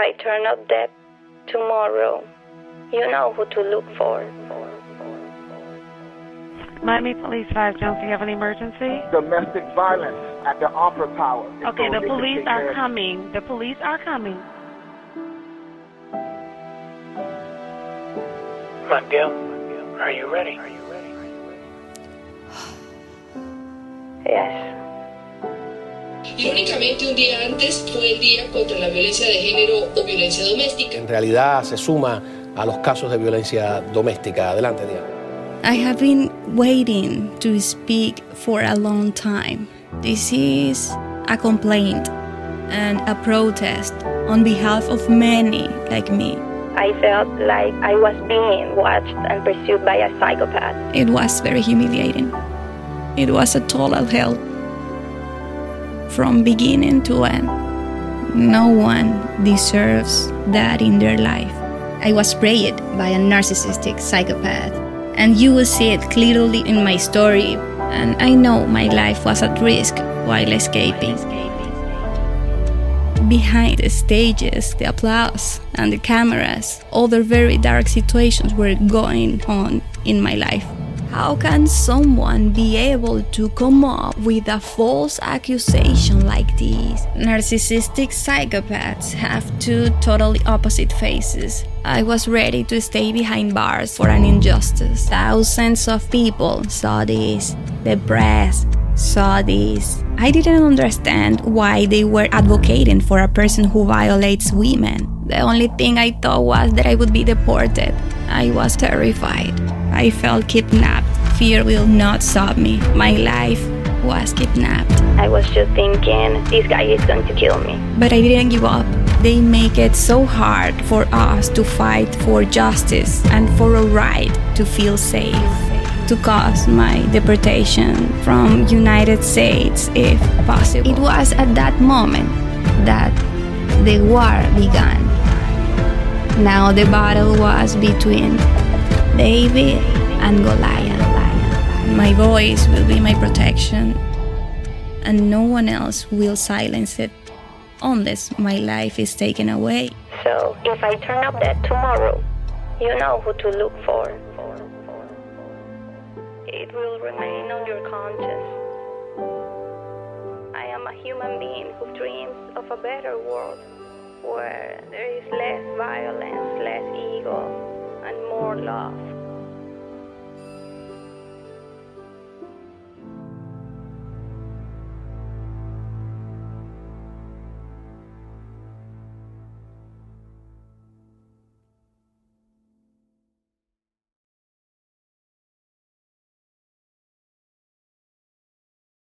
I turn up dead tomorrow, you know who to look for. Miami Police 5 Jones, do you have an emergency? Domestic violence at the Opera Tower. Okay, the police are of- coming. The police are coming. Mondale, are you ready? Yes. Irónicamente, un día antes fue el Día contra la Violencia de Género o Violencia Doméstica. En realidad se suma a los casos de violencia doméstica. Adelante, Diana. I have been waiting to speak for a long time. This is a complaint and a protest on behalf of many like me. I felt like I was being watched and pursued by a psychopath. It was very humiliating. It was a total hell from beginning to end. No one deserves that in their life. I was preyed by a narcissistic psychopath, and you will see it clearly in my story. And I know my life was at risk while escaping. Behind the stages, the applause, and the cameras, other very dark situations were going on in my life. How can someone be able to come up with a false accusation like this? Narcissistic psychopaths have two totally opposite faces. I was ready to stay behind bars for an injustice. Thousands of people saw this. The press saw this. I didn't understand why they were advocating for a person who violates women. The only thing I thought was that I would be deported. I was terrified. I felt kidnapped. Fear will not stop me. My life was kidnapped. I was just thinking, this guy is going to kill me. But I didn't give up. They make it so hard for us to fight for justice and for a right to feel safe. To cause my deportation from United States if possible. It was at that moment that the war began. Now the battle was between David and Goliath. My voice will be my protection, and no one else will silence it unless my life is taken away. So if I turn up dead tomorrow, you know who to look for. It will remain on your conscience. I am a human being who dreams of a better world where there is less violence, less ego, love.